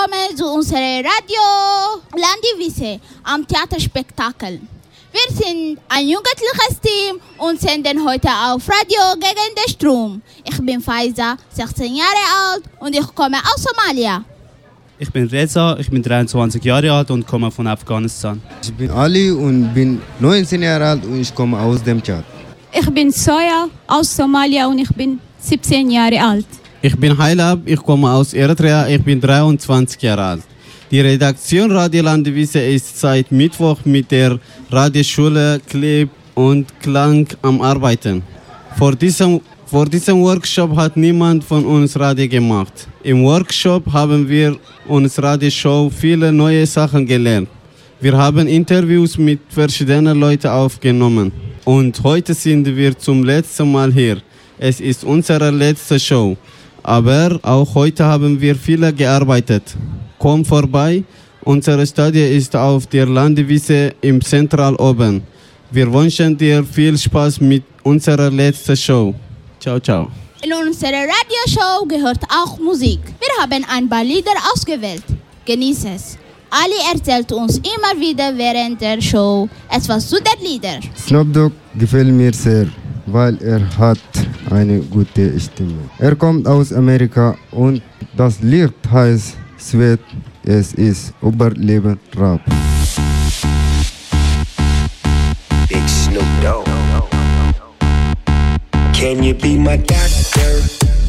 Willkommen zu unserer Radio Landivise am Theaterspektakel. Wir sind ein jugendliches Team und senden heute auf Radio gegen den Strom. Ich bin Faiza, 16 Jahre alt und ich komme aus Somalia. Ich bin Reza, ich bin 23 Jahre alt und komme von Afghanistan. Ich bin Ali und bin 19 Jahre alt und ich komme aus dem Tschad. Ich bin Soja aus Somalia und ich bin 17 Jahre alt. Ich bin Hailab, ich komme aus Eritrea, ich bin 23 Jahre alt. Die Redaktion Radio Landewisse ist seit Mittwoch mit der Radioschule Clip und Klang am Arbeiten. Vor diesem, vor diesem Workshop hat niemand von uns Radio gemacht. Im Workshop haben wir uns Radioshow viele neue Sachen gelernt. Wir haben Interviews mit verschiedenen Leuten aufgenommen. Und heute sind wir zum letzten Mal hier. Es ist unsere letzte Show. Aber auch heute haben wir viele gearbeitet. Komm vorbei. Unsere Stadie ist auf der Landewiese im Zentral oben. Wir wünschen dir viel Spaß mit unserer letzten Show. Ciao, ciao. In unserer Radioshow gehört auch Musik. Wir haben ein paar Lieder ausgewählt. Genieß es. Ali erzählt uns immer wieder während der Show etwas zu den Liedern. Snoop Dogg gefällt mir sehr, weil er hat eine gute Stimme. Er kommt aus Amerika und das Lied heißt Sweat. Es ist Überleben Rap. Big Snoop Dogg. Can you be my doctor?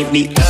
Give me up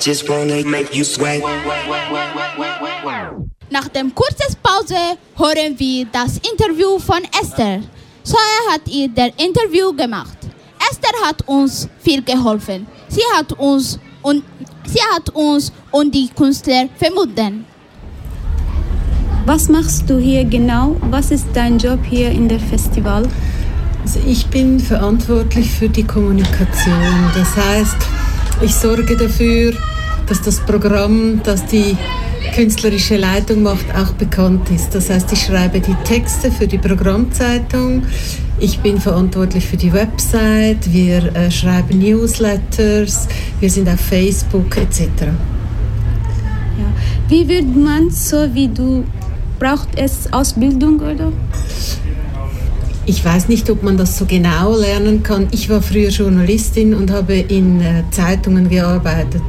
Just wanna make you sweat. Nach dem kurzen Pause hören wir das Interview von Esther. Soja hat ihr der Interview gemacht. Esther hat uns viel geholfen. Sie hat uns un Sie hat uns und die Künstler verbunden. Was machst du hier genau? Was ist dein Job hier in der Festival? Also ich bin verantwortlich für die Kommunikation. Das heißt, ich sorge dafür, dass das Programm, das die künstlerische Leitung macht, auch bekannt ist. Das heißt, ich schreibe die Texte für die Programmzeitung. Ich bin verantwortlich für die Website. Wir äh, schreiben Newsletters. Wir sind auf Facebook etc. Ja. Wie wird man so wie du? Braucht es Ausbildung oder? Ich weiß nicht, ob man das so genau lernen kann. Ich war früher Journalistin und habe in äh, Zeitungen gearbeitet.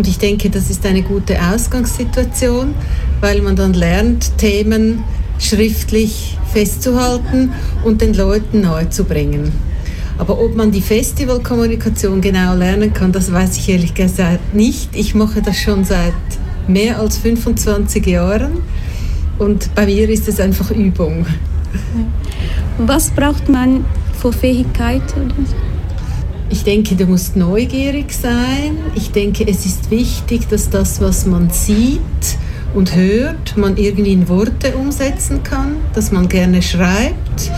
Und ich denke, das ist eine gute Ausgangssituation, weil man dann lernt, Themen schriftlich festzuhalten und den Leuten nahezubringen. Aber ob man die Festivalkommunikation genau lernen kann, das weiß ich ehrlich gesagt nicht. Ich mache das schon seit mehr als 25 Jahren und bei mir ist es einfach Übung. Was braucht man für Fähigkeit? Oder? Ich denke, du musst neugierig sein. Ich denke, es ist wichtig, dass das, was man sieht und hört, man irgendwie in Worte umsetzen kann, dass man gerne schreibt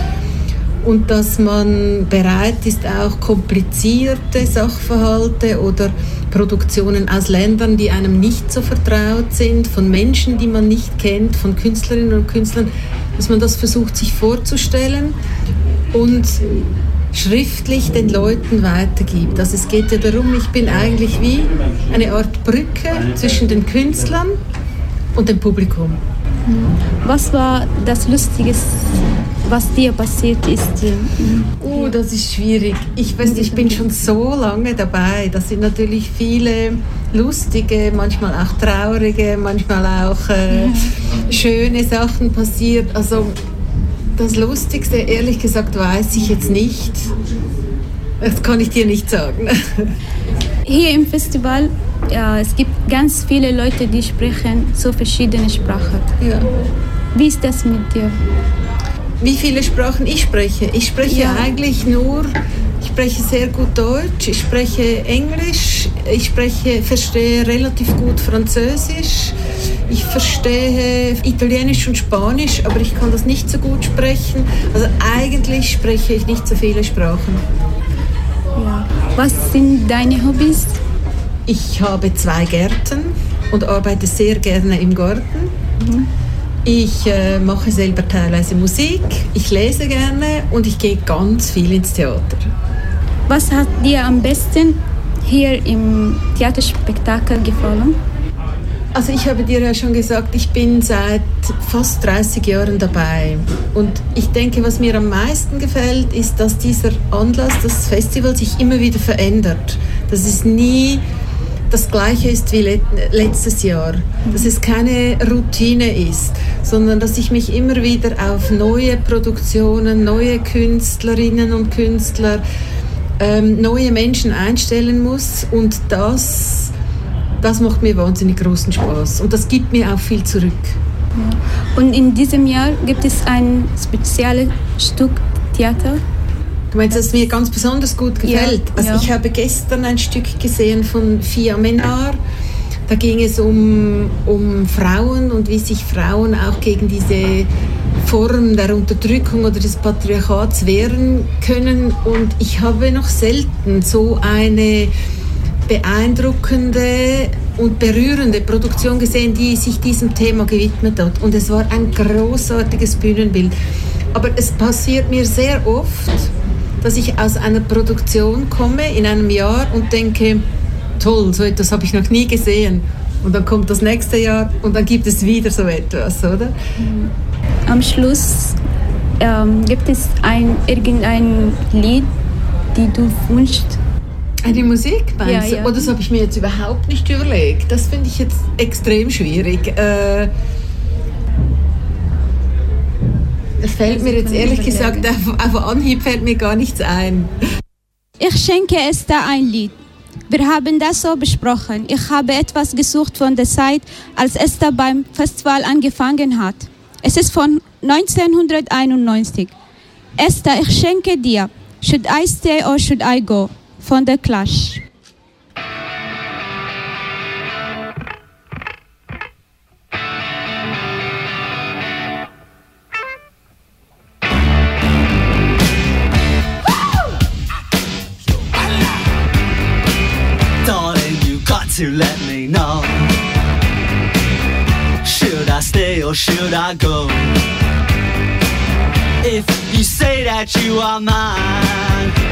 und dass man bereit ist, auch komplizierte Sachverhalte oder Produktionen aus Ländern, die einem nicht so vertraut sind, von Menschen, die man nicht kennt, von Künstlerinnen und Künstlern, dass man das versucht, sich vorzustellen und schriftlich den Leuten weitergibt. Also es geht ja darum, ich bin eigentlich wie eine Art Brücke zwischen den Künstlern und dem Publikum. Was war das Lustige, was dir passiert ist? Oh, das ist schwierig. Ich weiß, ich bin schon so lange dabei. Da sind natürlich viele lustige, manchmal auch traurige, manchmal auch äh, schöne Sachen passiert. Also das Lustigste, ehrlich gesagt, weiß ich jetzt nicht. Das kann ich dir nicht sagen. Hier im Festival, ja, es gibt ganz viele Leute, die sprechen so verschiedene Sprachen. Ja. Wie ist das mit dir? Wie viele Sprachen ich spreche? Ich spreche Ja. eigentlich nur, ich spreche sehr gut Deutsch, ich spreche Englisch, ich spreche, verstehe relativ gut Französisch, ich verstehe Italienisch und Spanisch, aber ich kann das nicht so gut sprechen. Also eigentlich spreche ich nicht so viele Sprachen. Ja. Was sind deine Hobbys? Ich habe zwei Gärten und arbeite sehr gerne im Garten. Ich äh, mache selber teilweise Musik, ich lese gerne und ich gehe ganz viel ins Theater. Was hat dir am besten hier im Theaterspektakel gefallen? Also ich habe dir ja schon gesagt, ich bin seit fast 30 Jahren dabei. Und ich denke, was mir am meisten gefällt, ist, dass dieser Anlass, das Festival sich immer wieder verändert. Dass es nie das gleiche ist wie let letztes Jahr. Dass es keine Routine ist, sondern dass ich mich immer wieder auf neue Produktionen, neue Künstlerinnen und Künstler, ähm, neue Menschen einstellen muss. Und das das macht mir wahnsinnig großen Spaß und das gibt mir auch viel zurück. Und in diesem Jahr gibt es ein spezielles Stück Theater. Du meinst, dass es mir ganz besonders gut gefällt? Ja, also ja. ich habe gestern ein Stück gesehen von Fia Menar. Da ging es um, um Frauen und wie sich Frauen auch gegen diese Form der Unterdrückung oder des Patriarchats wehren können. Und ich habe noch selten so eine beeindruckende und berührende Produktion gesehen, die sich diesem Thema gewidmet hat. Und es war ein großartiges Bühnenbild. Aber es passiert mir sehr oft, dass ich aus einer Produktion komme in einem Jahr und denke, toll, so etwas habe ich noch nie gesehen. Und dann kommt das nächste Jahr und dann gibt es wieder so etwas, oder? Am Schluss ähm, gibt es ein, irgendein Lied, die du wünschst. Eine Musik, meinst Ja, du? ja. Oh, das habe ich mir jetzt überhaupt nicht überlegt. Das finde ich jetzt extrem schwierig. Äh, das fällt mir jetzt ehrlich gesagt, auf, auf Anhieb fällt mir gar nichts ein. Ich schenke Esther ein Lied. Wir haben das so besprochen. Ich habe etwas gesucht von der Zeit, als Esther beim Festival angefangen hat. Es ist von 1991. Esther, ich schenke dir Should I Stay or Should I Go From The Clash. to let me know Should I stay or should I go? If you say that you are mine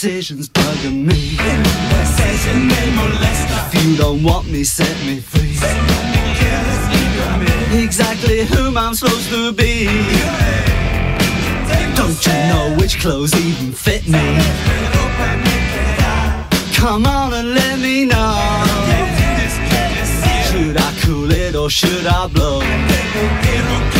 This indecision's bugging me. If you don't want me, set me free. Exactly whom I'm supposed to be. Don't you know which clothes even fit me? Come on and let me know. Should I cool it or should I blow?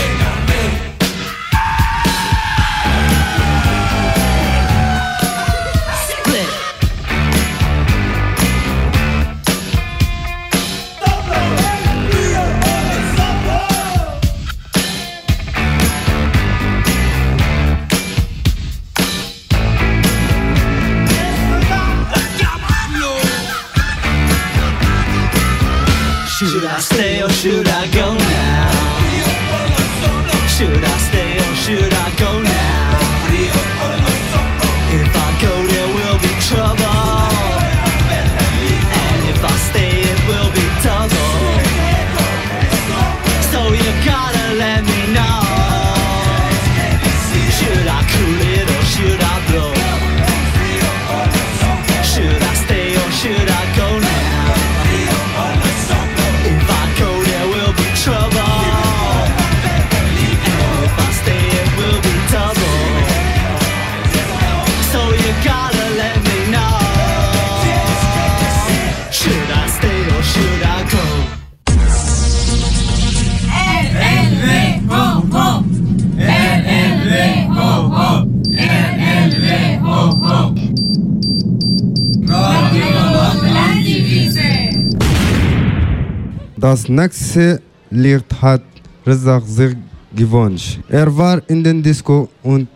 Das nächste Lied hat Rezak sich gewünscht. Er war in den Disco und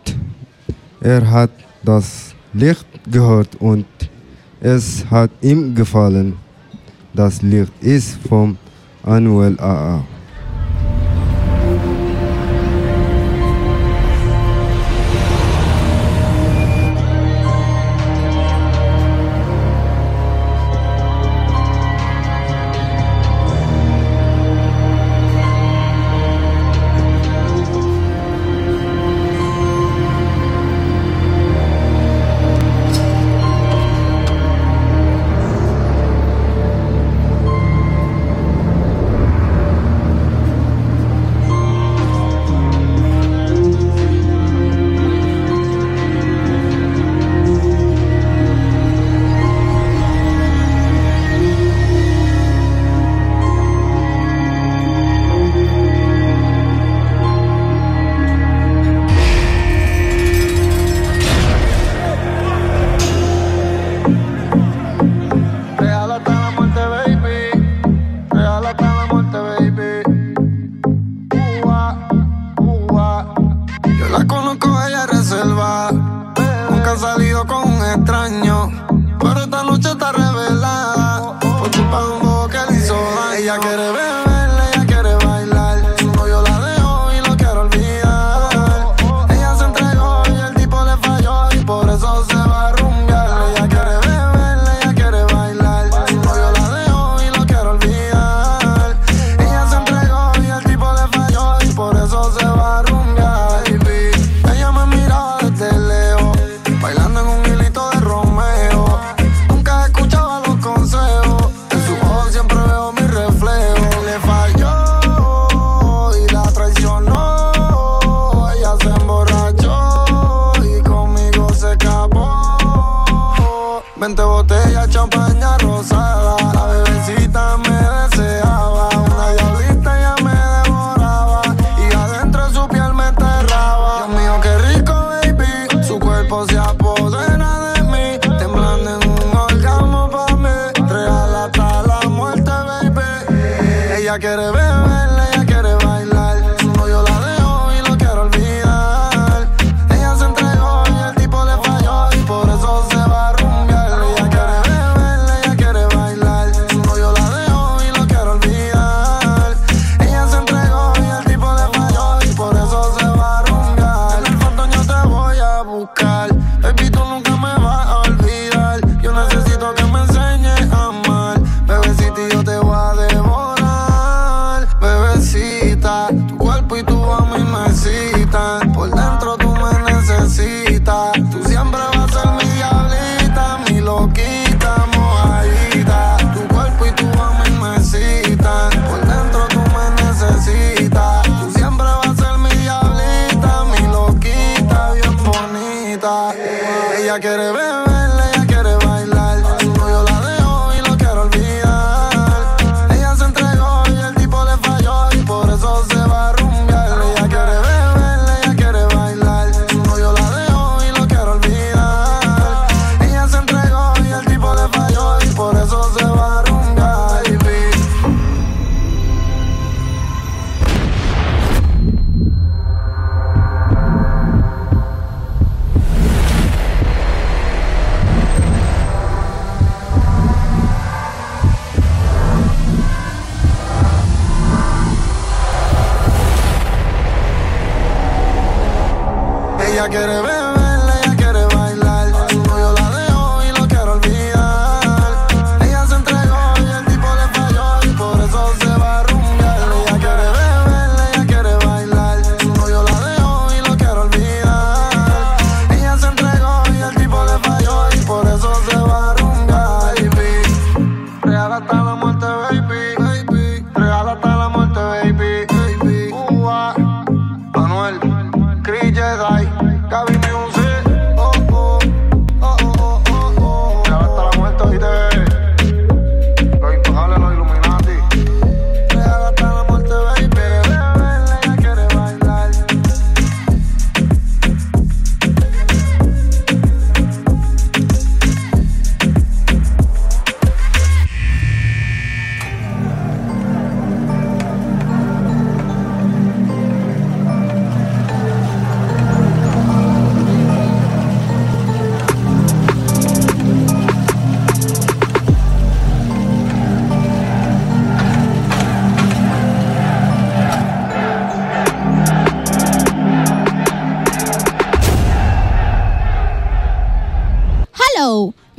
er hat das Lied gehört und es hat ihm gefallen. Das Lied ist vom Anuel AA. Salido con un extraño. Pero esta noche está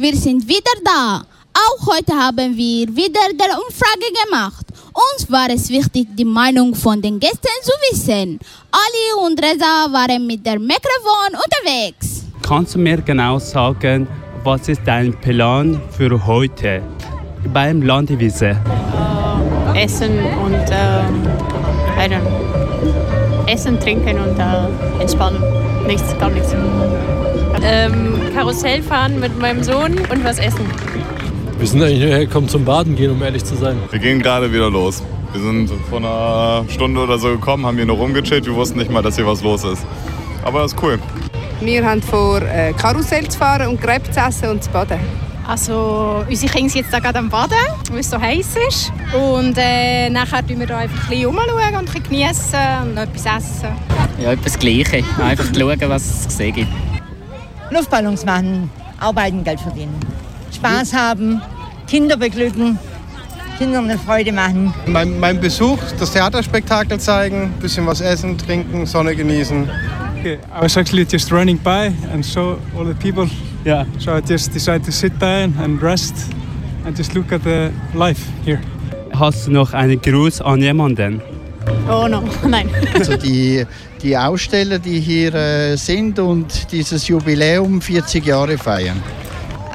wir sind wieder da. Auch heute haben wir wieder der Umfrage gemacht. Uns war es wichtig, die Meinung von den Gästen zu wissen. Ali und Reza waren mit der Mikrofon unterwegs. Kannst du mir genau sagen, was ist dein Plan für heute beim Landewiese? Essen und äh, I don't know. Essen, trinken und äh, entspannen. Nichts, gar nichts. Ähm, Karussell fahren mit meinem Sohn und was essen. Wir sind eigentlich nur hergekommen zum Baden gehen, um ehrlich zu sein. Wir gehen gerade wieder los. Wir sind vor einer Stunde oder so gekommen, haben hier nur rumgechillt. Wir wussten nicht mal, dass hier was los ist. Aber das ist cool. Wir haben vor, äh, Karussell zu fahren und Crepe zu essen und zu baden. Also, unsere Kinder sind jetzt da gerade am Baden, weil es so heiß ist. Und äh, nachher schauen wir da einfach ein bisschen rumschauen und ein bisschen geniessen und noch etwas essen. Ja, etwas Gleiche. Einfach schauen, was es zu sehen gibt. Luftballons machen, arbeiten, Geld verdienen. Spaß haben, Kinder beglücken, Kindern eine Freude machen. Mein, mein Besuch, das Theaterspektakel zeigen, bisschen was essen, trinken, Sonne genießen. I was actually just running by and saw all the people. Yeah. So I just decided to sit down and rest and just look at the life here. Hast du noch einen Gruß an jemanden? Oh no, nein. Also die, die Aussteller, die hier äh, sind und dieses Jubiläum 40 Jahre feiern?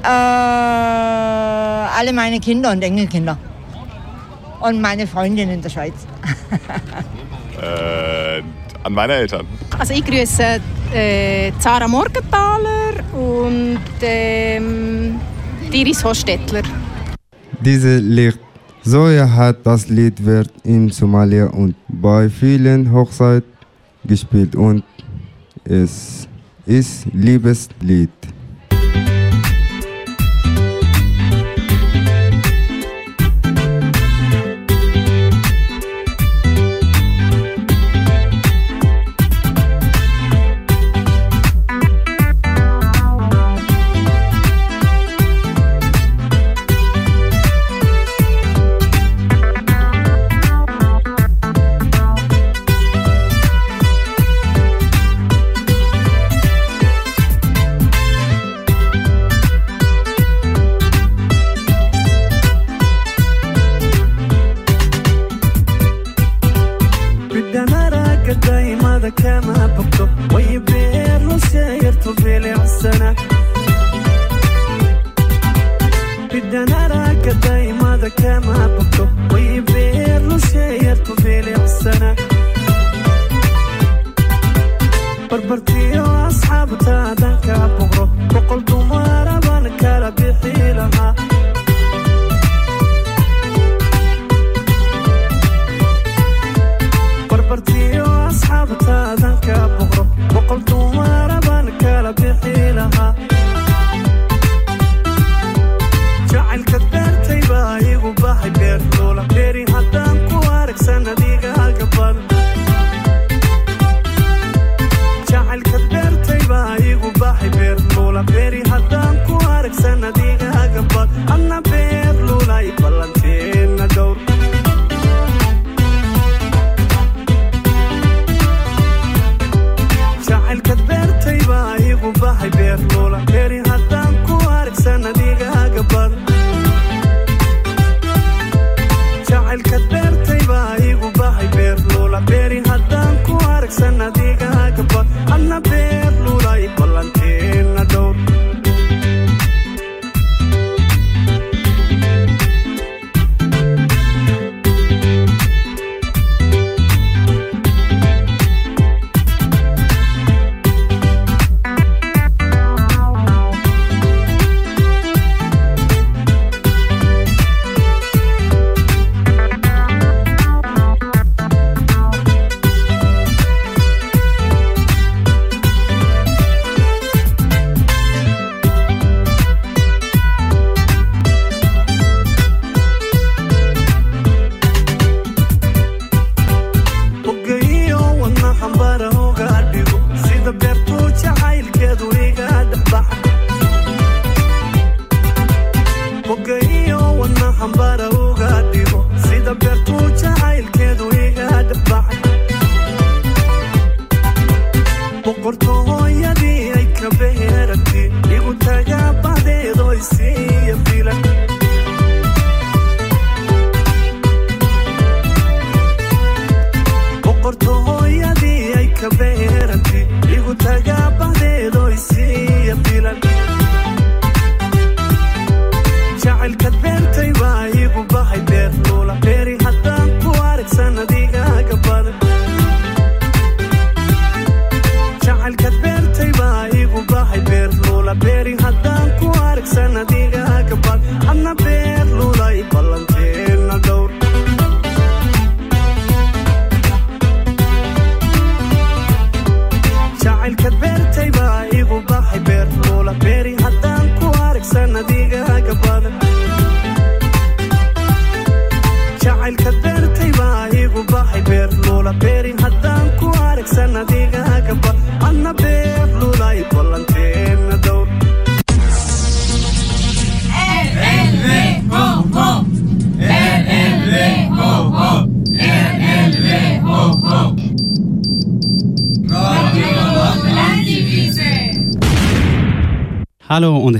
Äh, alle meine Kinder und Enkelkinder. Und meine Freundin in der Schweiz. äh, an meine Eltern. Also ich grüße äh, Zara Morgenthaler und ähm, Diris Hostetler. Diese Licht Soja hat das Lied wird in Somalia und bei vielen Hochzeiten gespielt und es ist Liebeslied.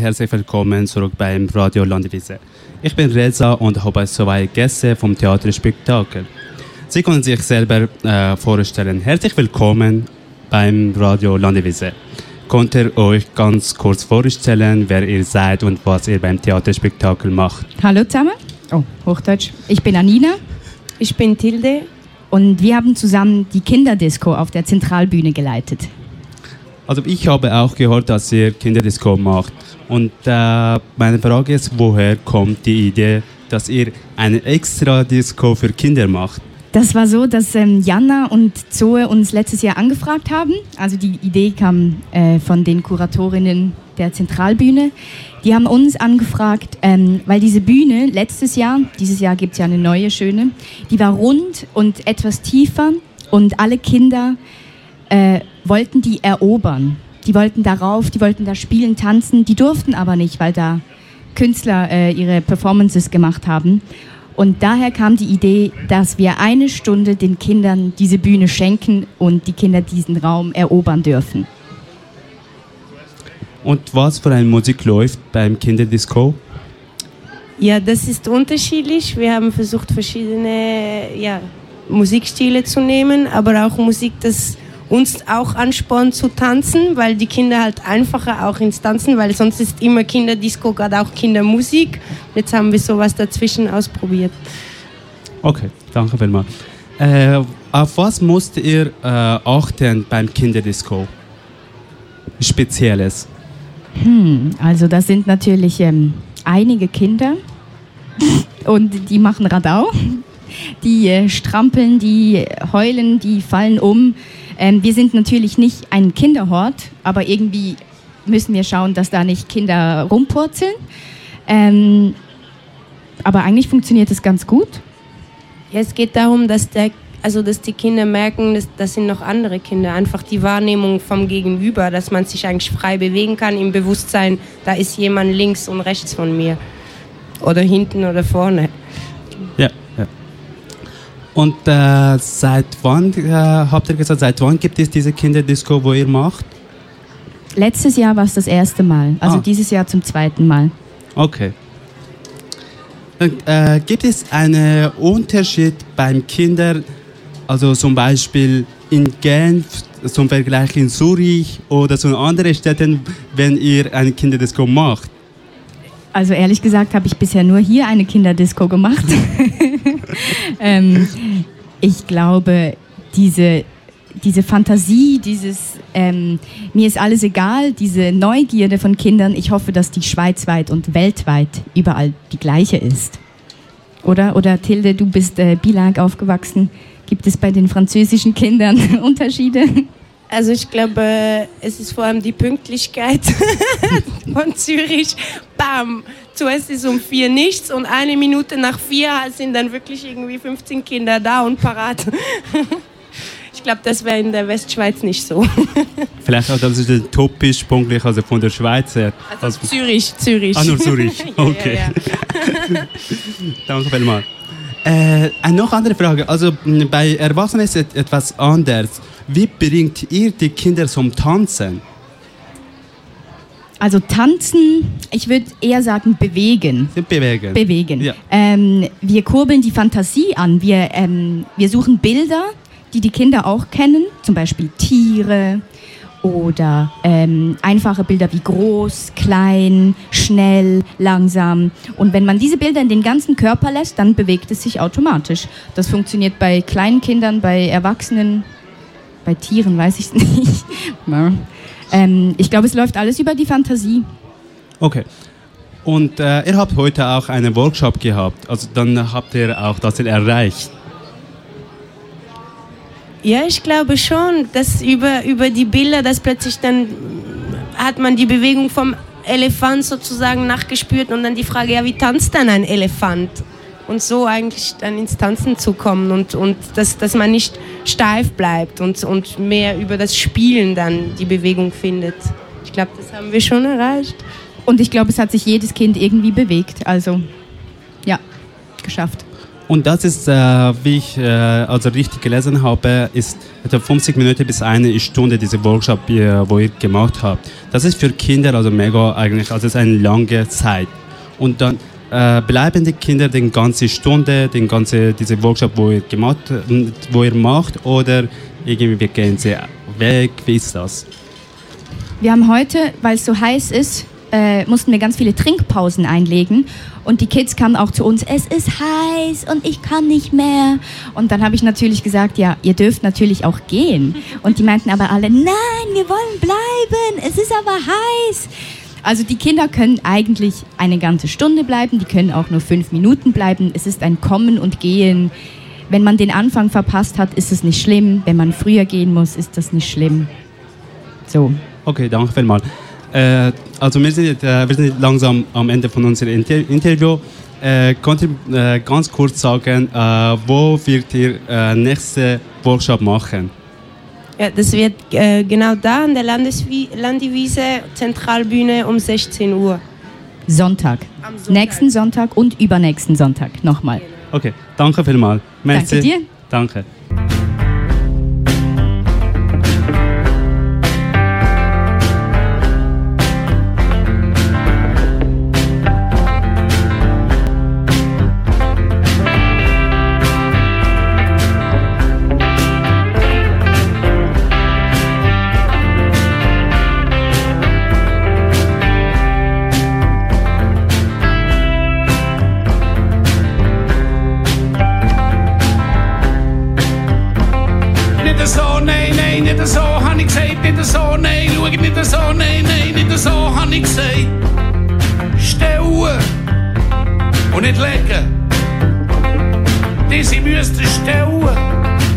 herzlich willkommen zurück beim Radio Landwiese. Ich bin Reza und habe zwei Gäste vom Theaterspektakel. Sie können sich selber äh, vorstellen. Herzlich willkommen beim Radio Landwiese. Könnt ihr euch ganz kurz vorstellen, wer ihr seid und was ihr beim Theaterspektakel macht? Hallo zusammen. Oh, Hochdeutsch. Ich bin Anina. Ich bin Tilde. Und wir haben zusammen die Kinderdisco auf der Zentralbühne geleitet. Also ich habe auch gehört, dass ihr Kinderdisco macht. Und äh, meine Frage ist, woher kommt die Idee, dass ihr eine extra Disco für Kinder macht? Das war so, dass ähm, Jana und Zoe uns letztes Jahr angefragt haben. Also die Idee kam äh, von den Kuratorinnen der Zentralbühne. Die haben uns angefragt, ähm, weil diese Bühne letztes Jahr, dieses Jahr gibt es ja eine neue schöne, die war rund und etwas tiefer und alle Kinder äh, wollten die erobern. Die wollten darauf, die wollten da spielen, tanzen, die durften aber nicht, weil da Künstler äh, ihre Performances gemacht haben. Und daher kam die Idee, dass wir eine Stunde den Kindern diese Bühne schenken und die Kinder diesen Raum erobern dürfen. Und was für eine Musik läuft beim Kinderdisco? Ja, das ist unterschiedlich. Wir haben versucht, verschiedene ja, Musikstile zu nehmen, aber auch Musik, das uns auch anspornt zu tanzen, weil die Kinder halt einfacher auch ins Tanzen, weil sonst ist immer Kinderdisco, gerade auch Kindermusik. Jetzt haben wir sowas dazwischen ausprobiert. Okay, danke vielmals. Äh, auf was musst ihr äh, achten beim Kinderdisco? Spezielles. Hm, also das sind natürlich ähm, einige Kinder und die machen Radau. Die äh, strampeln, die heulen, die fallen um. Ähm, wir sind natürlich nicht ein Kinderhort, aber irgendwie müssen wir schauen, dass da nicht Kinder rumpurzeln. Ähm, aber eigentlich funktioniert es ganz gut. Ja, es geht darum, dass, der, also dass die Kinder merken, dass das sind noch andere Kinder. Einfach die Wahrnehmung vom Gegenüber, dass man sich eigentlich frei bewegen kann im Bewusstsein, da ist jemand links und rechts von mir. Oder hinten oder vorne. Ja, ja. Und äh, seit wann, äh, habt ihr gesagt, seit wann gibt es diese Kinderdisco, wo ihr macht? Letztes Jahr war es das erste Mal, also Ah. dieses Jahr zum zweiten Mal. Okay. Und, äh, gibt es einen Unterschied beim Kindern, also zum Beispiel in Genf, zum Vergleich in Zürich oder zu anderen Städten, wenn ihr eine Kinderdisco macht? Also ehrlich gesagt habe ich bisher nur hier eine Kinderdisco gemacht. ähm, ich glaube, diese, diese Fantasie, dieses ähm, mir ist alles egal, diese Neugierde von Kindern, ich hoffe, dass die schweizweit und weltweit überall die gleiche ist. Oder? Oder Tilde, du bist äh, bilang aufgewachsen. Gibt es bei den französischen Kindern Unterschiede? Also ich glaube, es ist vor allem die Pünktlichkeit von Zürich. Bam! Zuerst ist um vier nichts und eine Minute nach vier sind dann wirklich irgendwie 15 Kinder da und parat. Ich glaube, das wäre in der Westschweiz nicht so. Vielleicht auch, das ist der topisch punktlich, also von der Schweiz her. Also, Zürich, Zürich. Ah, nur Zürich. Ja, Okay. ja, ja. Danke vielmals. Äh, eine noch andere Frage. Also bei Erwachsenen ist es etwas anders. Wie bringt ihr die Kinder zum Tanzen? Also tanzen, ich würde eher sagen bewegen. Bewegen. Bewegen. Ja. Ähm, wir kurbeln die Fantasie an. Wir, ähm, wir suchen Bilder, die die Kinder auch kennen, zum Beispiel Tiere oder ähm, einfache Bilder wie groß, klein, schnell, langsam. Und wenn man diese Bilder in den ganzen Körper lässt, dann bewegt es sich automatisch. Das funktioniert bei kleinen Kindern, bei Erwachsenen, bei Tieren weiß ich nicht. Ähm, ich glaube, es läuft alles über die Fantasie. Okay. Und äh, ihr habt heute auch einen Workshop gehabt. Also dann habt ihr auch das erreicht. Ja, ich glaube schon, dass über, über die Bilder, dass plötzlich dann hat man die Bewegung vom Elefant sozusagen nachgespürt und dann die Frage, ja, wie tanzt dann ein Elefant? Und so eigentlich dann ins Tanzen zu kommen und, und dass, dass man nicht steif bleibt und, und mehr über das Spielen dann die Bewegung findet. Ich glaube, das haben wir schon erreicht. Und ich glaube, es hat sich jedes Kind irgendwie bewegt. Also, ja, geschafft. Und das ist, äh, wie ich äh, also richtig gelesen habe, ist etwa 50 Minuten bis eine Stunde diese Workshop, äh, wo ihr gemacht habt. Das ist für Kinder also mega eigentlich, also es ist eine lange Zeit. Und dann äh, bleiben die Kinder die ganze Stunde, den ganze diese Workshop, wo ihr gemacht, wo ihr macht, oder irgendwie gehen sie weg? Wie ist das? Wir haben heute, weil es so heiß ist, äh, mussten wir ganz viele Trinkpausen einlegen und die Kids kamen auch zu uns, es ist heiß und ich kann nicht mehr. Und dann habe ich natürlich gesagt, ja, ihr dürft natürlich auch gehen. Und die meinten aber alle, nein, wir wollen bleiben, es ist aber heiß. Also die Kinder können eigentlich eine ganze Stunde bleiben, die können auch nur fünf Minuten bleiben. Es ist ein Kommen und Gehen. Wenn man den Anfang verpasst hat, ist es nicht schlimm. Wenn man früher gehen muss, ist das nicht schlimm. So. Okay, danke vielmals. Äh, also wir sind, äh, wir sind langsam am Ende von unserem Inter Interview. Äh, könnt ihr äh, ganz kurz sagen, äh, wo wird ihr äh, nächste Workshop machen? Ja, das wird äh, genau da an der Landeswi Landiwiese Zentralbühne um 16 Uhr. Sonntag. Nächsten Sonntag und übernächsten Sonntag nochmal. Okay, danke vielmals. Merci. Danke dir. Danke. Nicht so, hab ich gesagt, nicht so, nein, schau nicht so, nein, nein, nicht so, hab ich gesagt. Stellen und nicht legen. Diese müssten stellen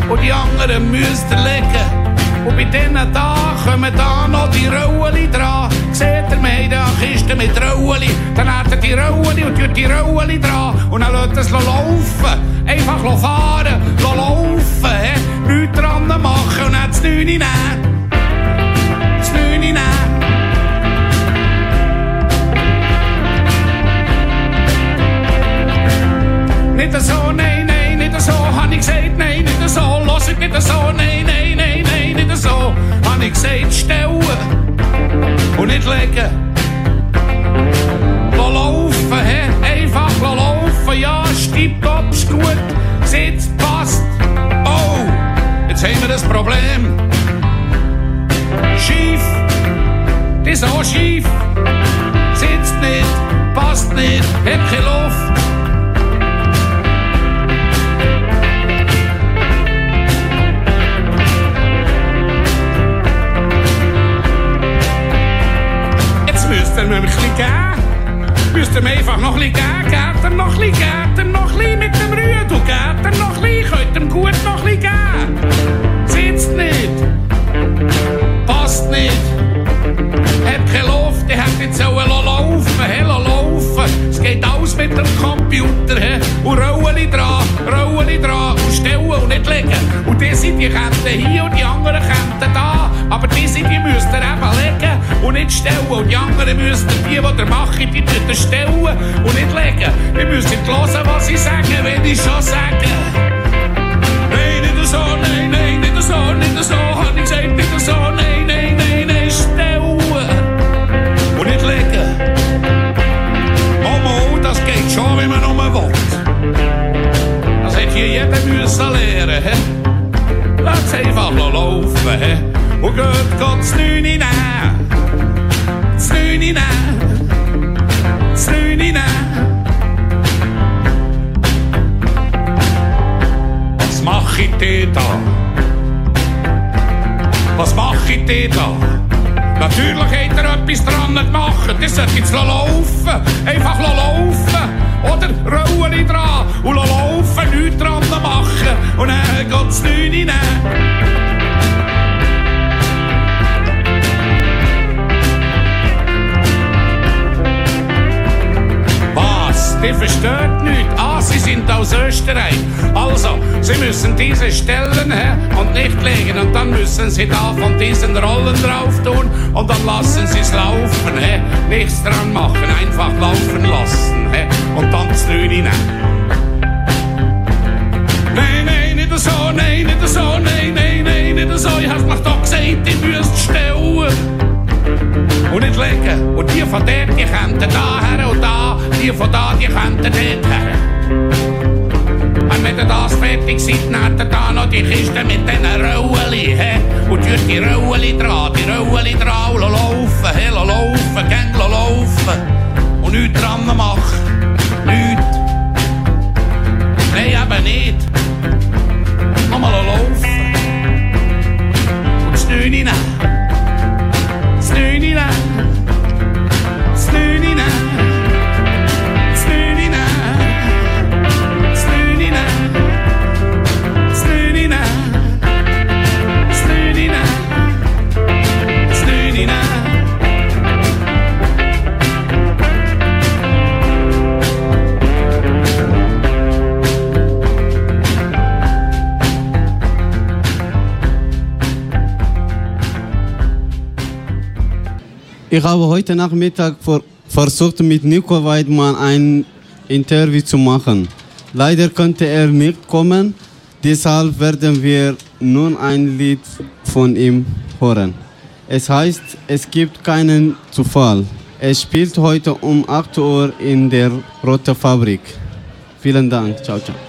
und die anderen müssten legen. Und bei denen da kommen da noch die Rollen dran. Seht ihr, wir haben Kiste mit Rollen. Dann hat er die Rollen und tut die Rollen dran. Und dann lässt es laufen. Einfach fahren, laufen. He? Nichts dran machen und dann das Neune nehmen. Das Neune nehmen. Nicht so, nein, nein, nicht so, hab ich gesagt, nein, nicht so, los nicht so, nein, nein, nein, nein, nicht so, hab ich gesagt, stellen und nicht legen. Lass laufen, he? einfach lass laufen, ja, stippt ab, ist gut, sitzt, passt. Oh, jetzt haben wir das Problem. Schief, das ist auch schief, sitzt nicht, passt nicht, hat keine Luft. Mir ein bisschen geben. Müsst einfach noch ein bisschen geben. Gebt ihr noch ein bisschen, gebt ihr noch ein bisschen mit dem Rüde. Und gebt ihr noch ein bisschen, könnt ihr ihm gut noch ein bisschen geben. Sitzt nicht. Passt nicht. Hat keine Luft, die hat jetzt sollen laufen, he, laufen. Es geht alles mit dem Computer, he. Und Rollen dran, Rollen dran und stellen und nicht legen. Und die sind die Ketten hier und die anderen Ketten da. Aber die sind, die müsst ihr eben legen und nicht stellen. Und die anderen müsst ihr, die, die ihr macht, die ihr stellen und nicht legen. Ihr müsst nicht hören, was ich sage, wenn ich schon sage. Müssen lernen, he? Lass einfach laufen, he? Und geht, das Neune nehmen. Das Neune nehmen. Was mach ich denn da? Was mach ich denn da? Natürlich hat er etwas dran gemacht. Das sollte jetzt laufen. Einfach laufen. Oder Rollen dran und laufen, nichts dran machen. Und dann geht's Neune nehmen. Die versteht nicht. Ah, sie sind aus Österreich. Also, sie müssen diese Stellen he, und nicht legen. Und dann müssen sie da von diesen Rollen drauf tun. Und dann lassen sie es laufen. He. Nichts dran machen, einfach laufen lassen. He. Und dann das nehmen. Nein, nein, nicht so, nein, nicht so, nein, nein, nein, nicht so. Ich hab's mir doch gesagt, ich müsst stellen und nicht legen. Und die von dort, die könnten da her und da, die von da, die könnten dort her. Und wenn ihr das fertig seid, nehmt ihr da noch die Kiste mit diesen Rollen, hä? Und tut die Rollen dran, die Rollen dran, lass laufen, hä? Lass laufen, gang lass laufen. Und nichts dran machen, nichts. Nein, eben nicht. Ich habe heute Nachmittag versucht, mit Nico Weidmann ein Interview zu machen. Leider konnte er nicht kommen, deshalb werden wir nun ein Lied von ihm hören. Es heißt, es gibt keinen Zufall. Es spielt heute um 8 Uhr in der Rote Fabrik. Vielen Dank. Ciao, ciao.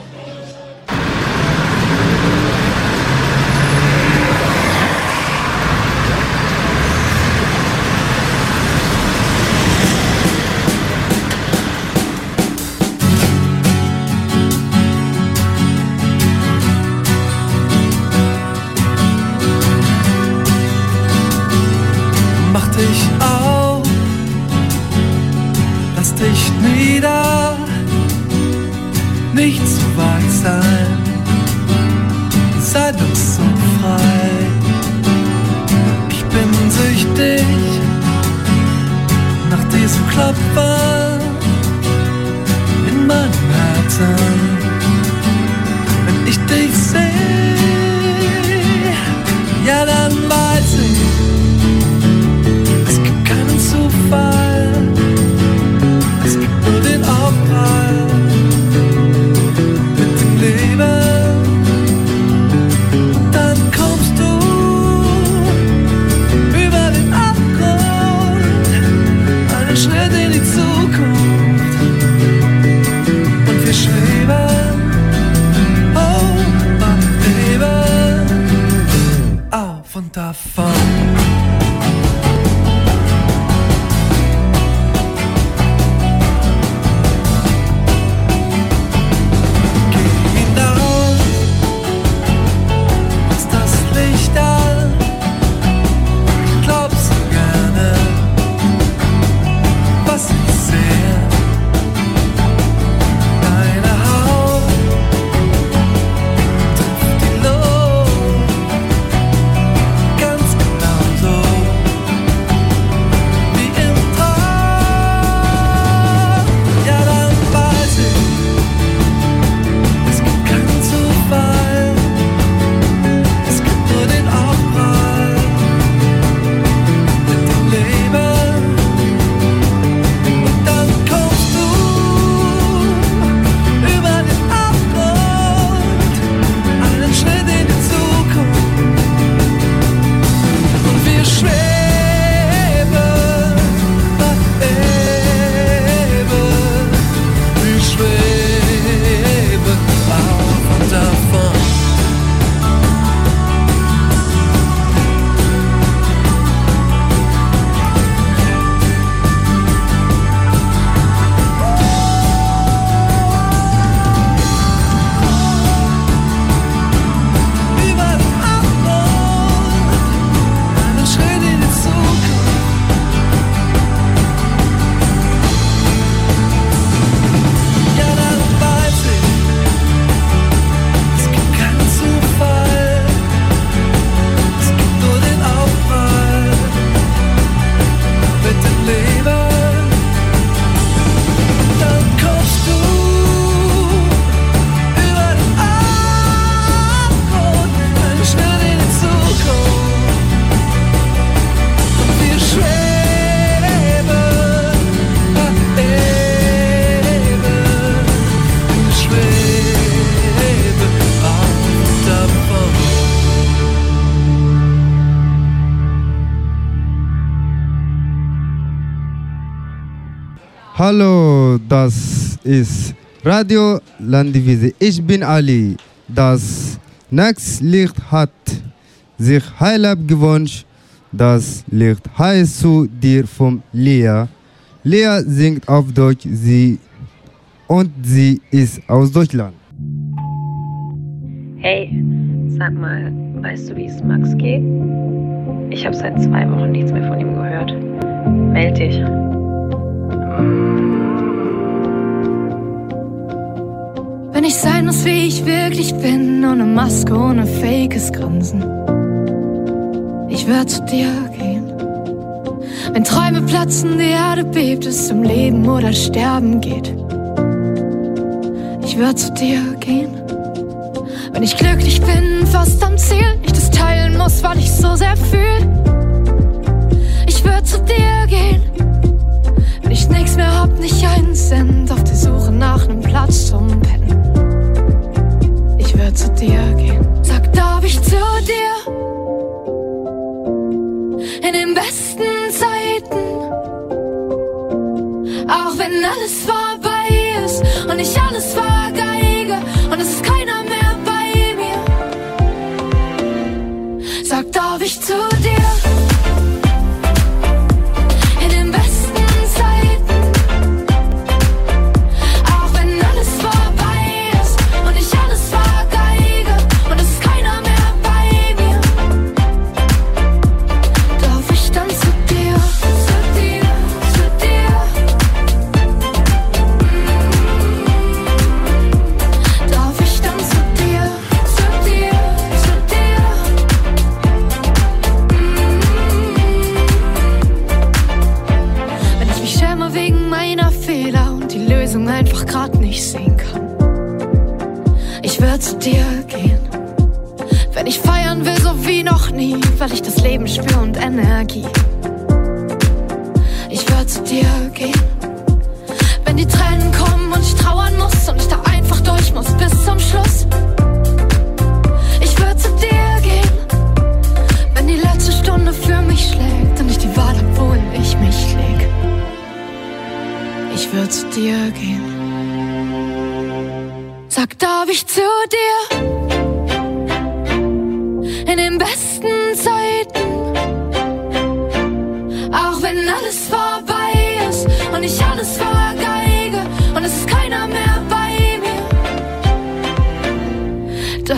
ist Radio Landivise. Ich bin Ali. Das nächste Licht hat sich Heilab gewünscht. Das Licht heißt zu dir vom Lea. Lea singt auf Deutsch sie und sie ist aus Deutschland. Hey, sag mal, weißt du, wie es Max geht? Ich habe seit zwei Wochen nichts mehr von ihm gehört. Meld dich. Mm. Wenn ich sein muss, wie ich wirklich bin, ohne Maske, ohne fakes Grinsen. Ich werde zu dir gehen. Wenn Träume platzen, die Erde bebt, es zum Leben oder Sterben geht. Ich werde zu dir gehen. Wenn ich glücklich bin, fast am Ziel, ich das teilen muss, weil ich so sehr fühl. Ich würde zu dir gehen.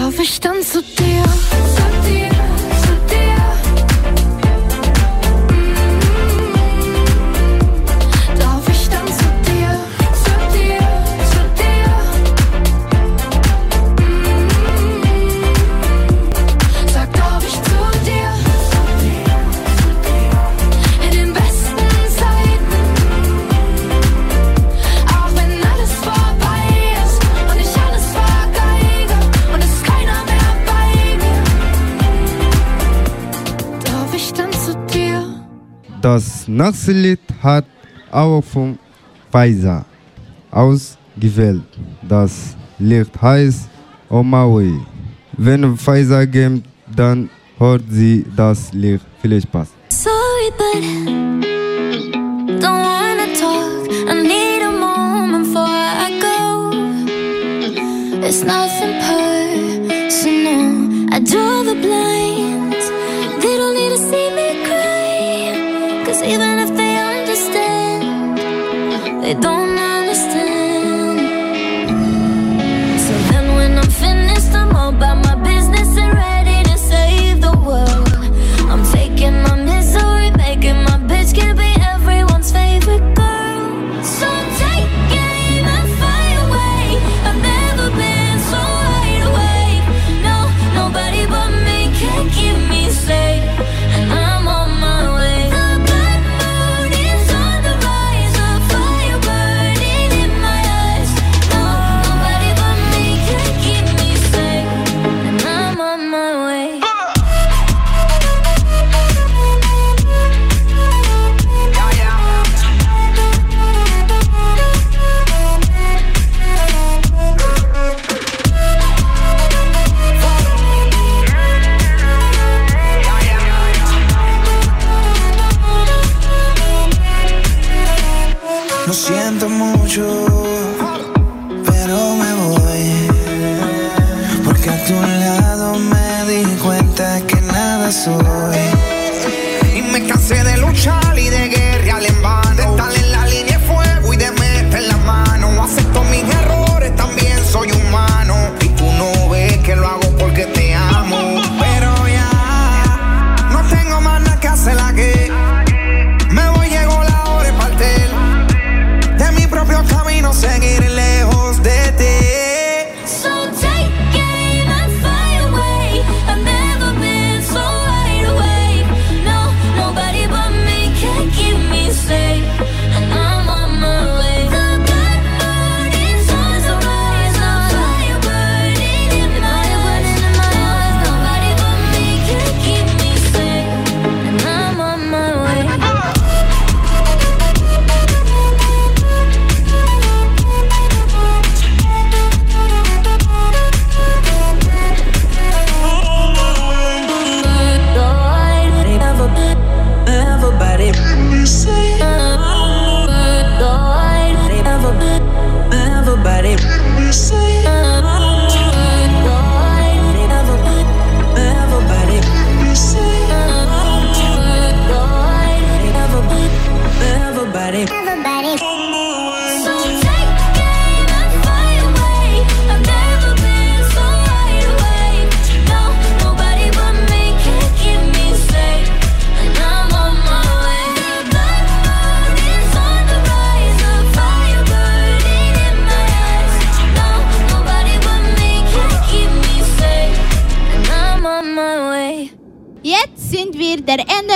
Lauf ich dann zu dir, zu dir. Das nächste Lied hat auch von Pfizer ausgewählt. Das Lied heißt Omaui. Wenn Pfizer geht, dann hört sie das Lied. Viel Spaß. Sorry, but don't wanna talk. I need a moment before I go. It's nothing personal. I draw the blind.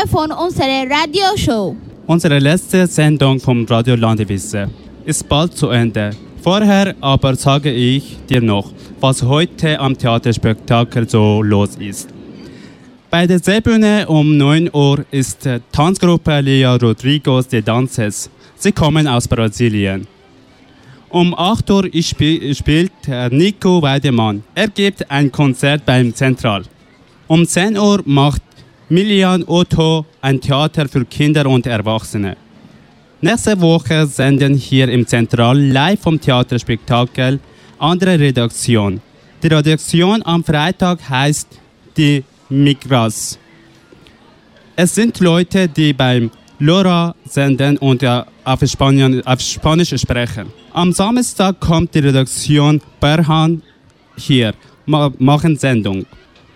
Ende von unserer Radioshow. Unsere letzte Sendung vom Radio Landewisse ist bald zu Ende. Vorher aber sage ich dir noch, was heute am Theaterspektakel so los ist. Bei der Seebühne um 9 Uhr ist Tanzgruppe Lia Rodrigos de Dances. Sie kommen aus Brasilien. Um 8 Uhr sp- spielt Nico Weidemann. Er gibt ein Konzert beim Zentral. Um 10 Uhr macht Milian Otto ein Theater für Kinder und Erwachsene. Nächste Woche senden hier im Zentral live vom Theaterspektakel andere Redaktion. Die Redaktion am Freitag heißt die Migras. Es sind Leute, die beim Lora senden und ja auf, Spanien, auf Spanisch sprechen. Am Samstag kommt die Redaktion Berhan hier, ma machen Sendung.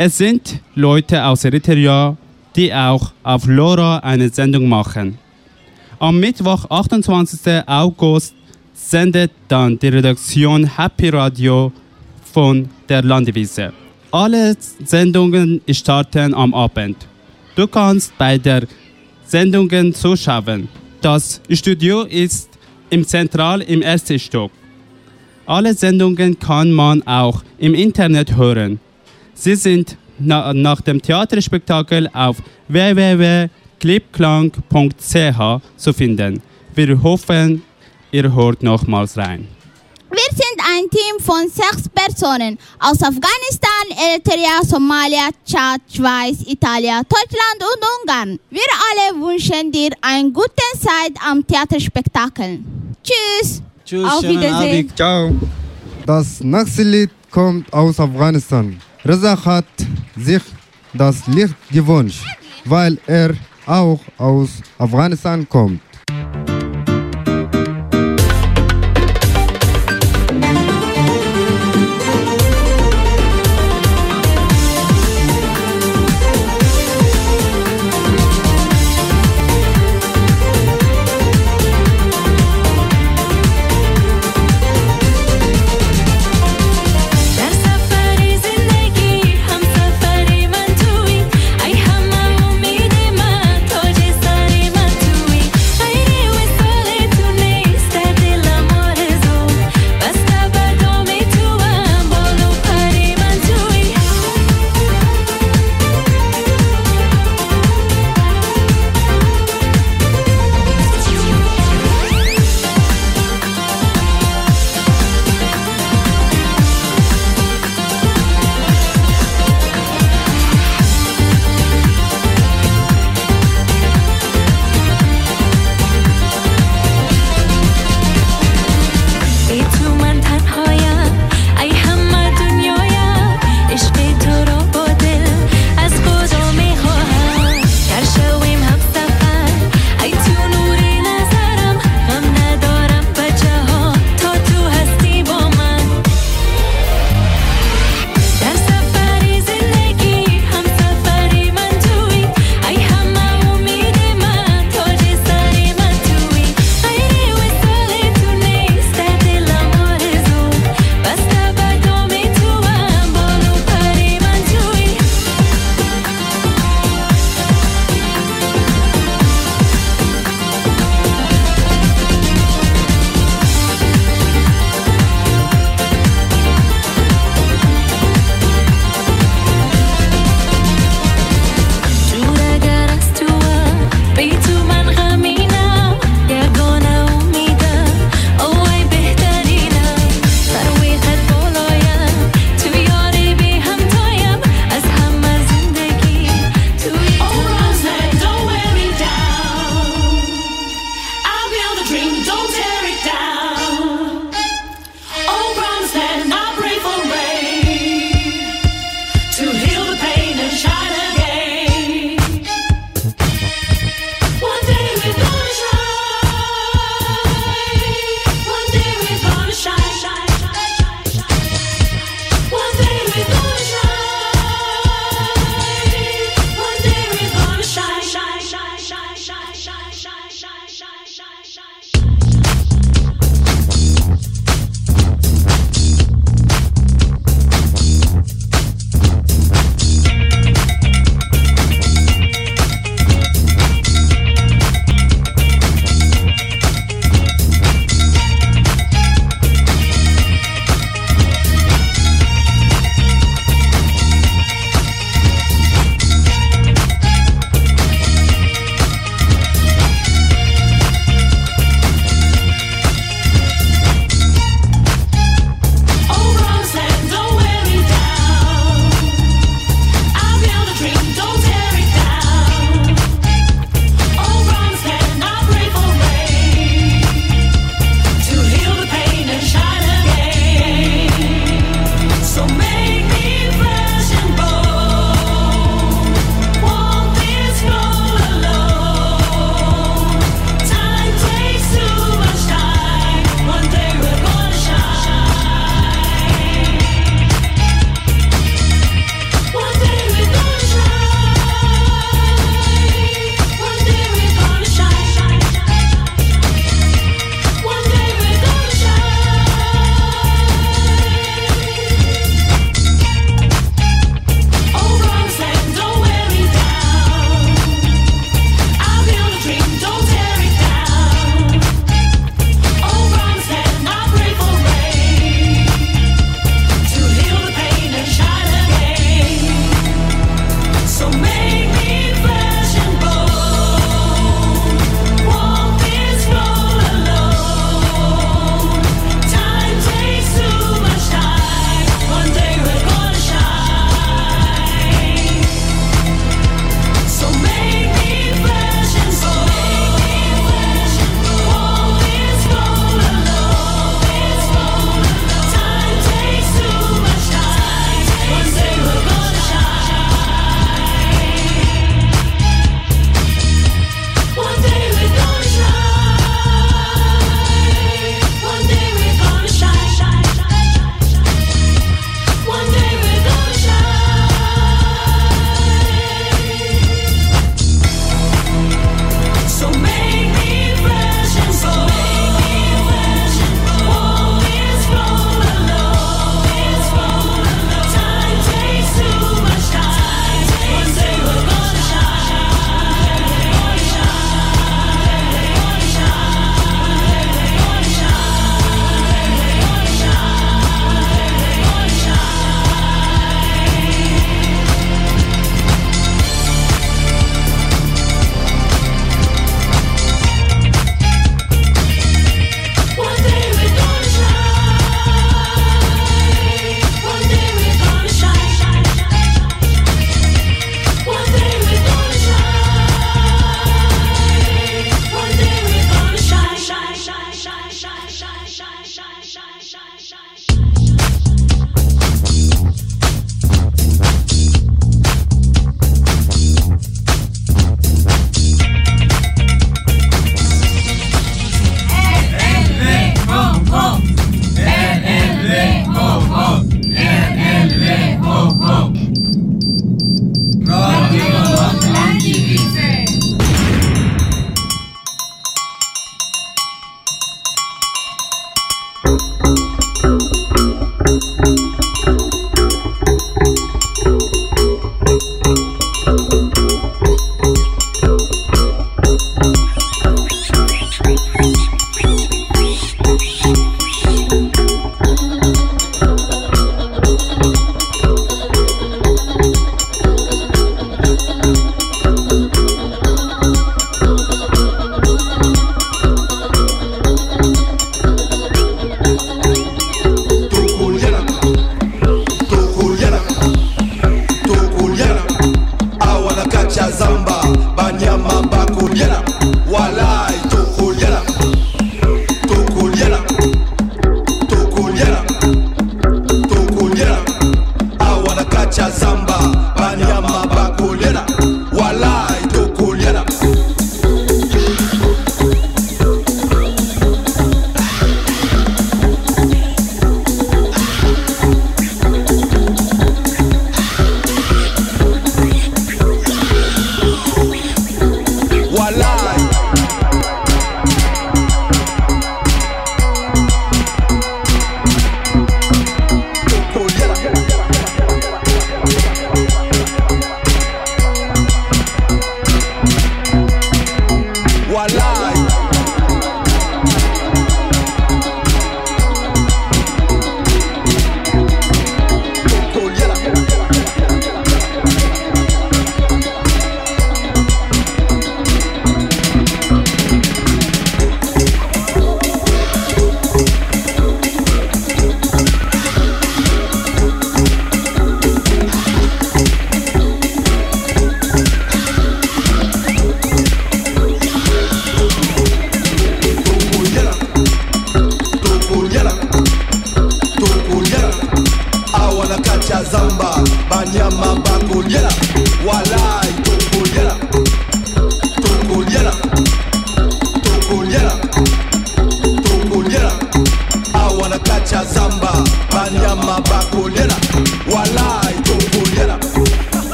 Es sind Leute aus Eritrea, die auch auf Lora eine Sendung machen. Am Mittwoch, 28. August, sendet dann die Redaktion Happy Radio von der Landewiese. Alle Sendungen starten am Abend. Du kannst bei der Sendungen zuschauen. Das Studio ist im Zentral im ersten Stock. Alle Sendungen kann man auch im Internet hören. Sie sind na nach dem Theaterspektakel auf www.clipklang.ch zu finden. Wir hoffen, ihr hört nochmals rein. Wir sind ein Team von sechs Personen aus Afghanistan, Eritrea, Somalia, Tschad, Schweiz, Italien, Deutschland und Ungarn. Wir alle wünschen dir eine gute Zeit am Theaterspektakel. Tschüss. Tschüss, Auf Wiedersehen. Ciao. Das nächste Lied kommt aus Afghanistan. Reza hat sich das Lied gewünscht, weil er auch aus Afghanistan kommt.